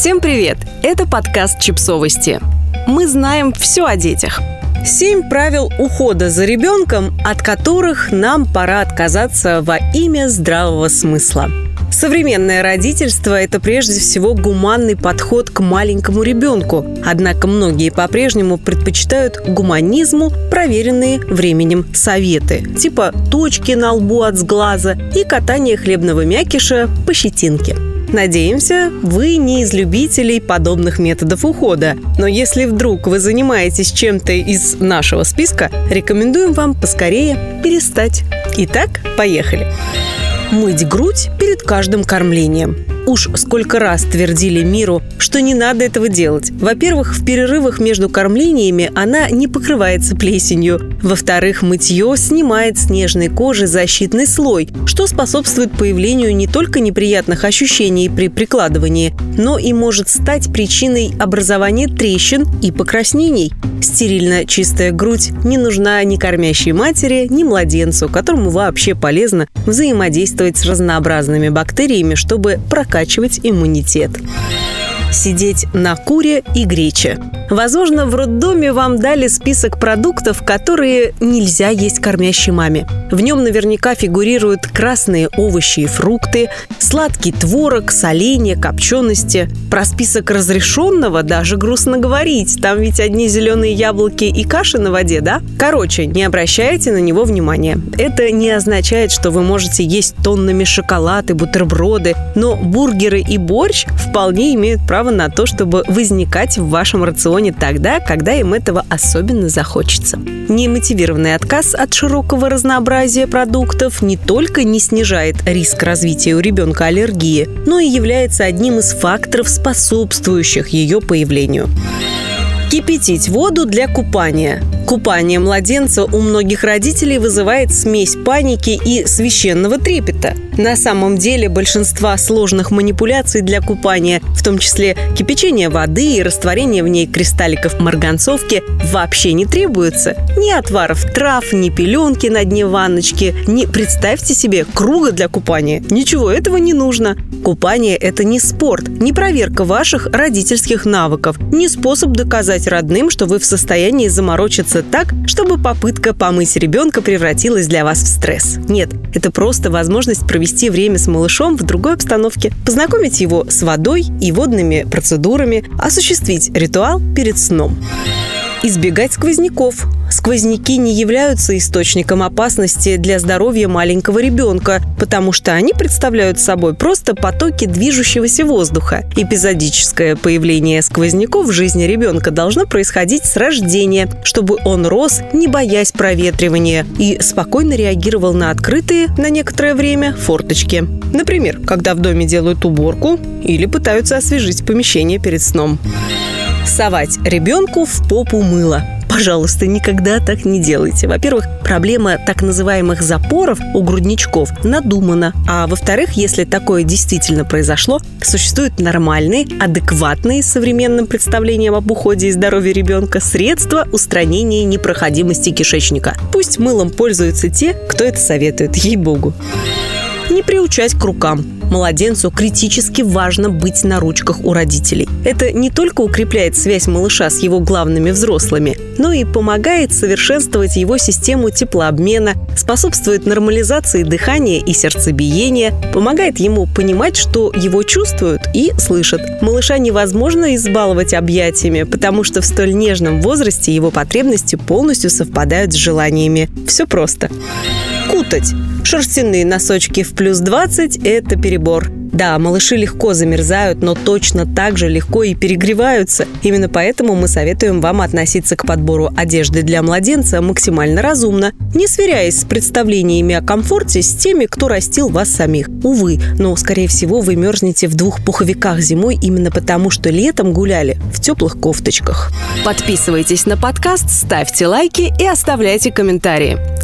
Всем привет! Это подкаст «Чипсовости». Мы знаем все о детях. Семь правил ухода за ребенком, от которых нам пора отказаться во имя здравого смысла. Современное родительство – это прежде всего гуманный подход к маленькому ребенку. Однако многие по-прежнему предпочитают гуманизму проверенные временем советы, типа точки на лбу от сглаза и катание хлебного мякиша по щетинке. Надеемся, вы не из любителей подобных методов ухода. Но если вдруг вы занимаетесь чем-то из нашего списка, рекомендуем вам поскорее перестать. Итак, поехали. Мыть грудь перед каждым кормлением. Уж сколько раз твердили миру, что не надо этого делать. Во-первых, в перерывах между кормлениями она не покрывается плесенью. Во-вторых, мытье снимает с нежной кожи защитный слой, что способствует появлению не только неприятных ощущений при прикладывании, но и может стать причиной образования трещин и покраснений. Стерильно чистая грудь не нужна ни кормящей матери, ни младенцу, которому вообще полезно взаимодействовать с разнообразными бактериями, чтобы прокачивать иммунитет сидеть на куре и грече. Возможно, в роддоме вам дали список продуктов, которые нельзя есть кормящей маме. В нем наверняка фигурируют красные овощи и фрукты, сладкий творог, соленья, копчености. Про список разрешенного даже грустно говорить. Там ведь одни зеленые яблоки и каши на воде, да? Короче, не обращайте на него внимания. Это не означает, что вы можете есть тоннами шоколад и бутерброды, но бургеры и борщ вполне имеют право на то, чтобы возникать в вашем рационе тогда, когда им этого особенно захочется. Немотивированный отказ от широкого разнообразия продуктов не только не снижает риск развития у ребенка аллергии, но и является одним из факторов, способствующих ее появлению. Кипятить воду для купания. Купание младенца у многих родителей вызывает смесь паники и священного трепета. На самом деле большинства сложных манипуляций для купания, в том числе кипячение воды и растворение в ней кристалликов марганцовки, вообще не требуется. Ни отваров трав, ни пеленки на дне ванночки, ни, представьте себе, круга для купания. Ничего этого не нужно. Купание – это не спорт, не проверка ваших родительских навыков, не способ доказать родным, что вы в состоянии заморочиться сделаться так, чтобы попытка помыть ребенка превратилась для вас в стресс. Нет, это просто возможность провести время с малышом в другой обстановке, познакомить его с водой и водными процедурами, осуществить ритуал перед сном. Избегать сквозняков. Сквозняки не являются источником опасности для здоровья маленького ребенка, потому что они представляют собой просто потоки движущегося воздуха. Эпизодическое появление сквозняков в жизни ребенка должно происходить с рождения, чтобы он рос, не боясь проветривания, и спокойно реагировал на открытые на некоторое время форточки. Например, когда в доме делают уборку или пытаются освежить помещение перед сном. Совать ребенку в попу мыло. Пожалуйста, никогда так не делайте. Во-первых, проблема так называемых запоров у грудничков надумана. А во-вторых, если такое действительно произошло, существуют нормальные, адекватные современным представлениям об уходе и здоровье ребенка средства устранения непроходимости кишечника. Пусть мылом пользуются те, кто это советует, ей-богу. Не приучать к рукам. Младенцу критически важно быть на ручках у родителей. Это не только укрепляет связь малыша с его главными взрослыми, но и помогает совершенствовать его систему теплообмена, способствует нормализации дыхания и сердцебиения, помогает ему понимать, что его чувствуют и слышат. Малыша невозможно избаловать объятиями, потому что в столь нежном возрасте его потребности полностью совпадают с желаниями. Все просто. Кутать. Шерстяные носочки в плюс 20 – это перебор. Да, малыши легко замерзают, но точно так же легко и перегреваются. Именно поэтому мы советуем вам относиться к подбору одежды для младенца максимально разумно, не сверяясь с представлениями о комфорте с теми, кто растил вас самих. Увы, но, скорее всего, вы мерзнете в двух пуховиках зимой именно потому, что летом гуляли в теплых кофточках. Подписывайтесь на подкаст, ставьте лайки и оставляйте комментарии.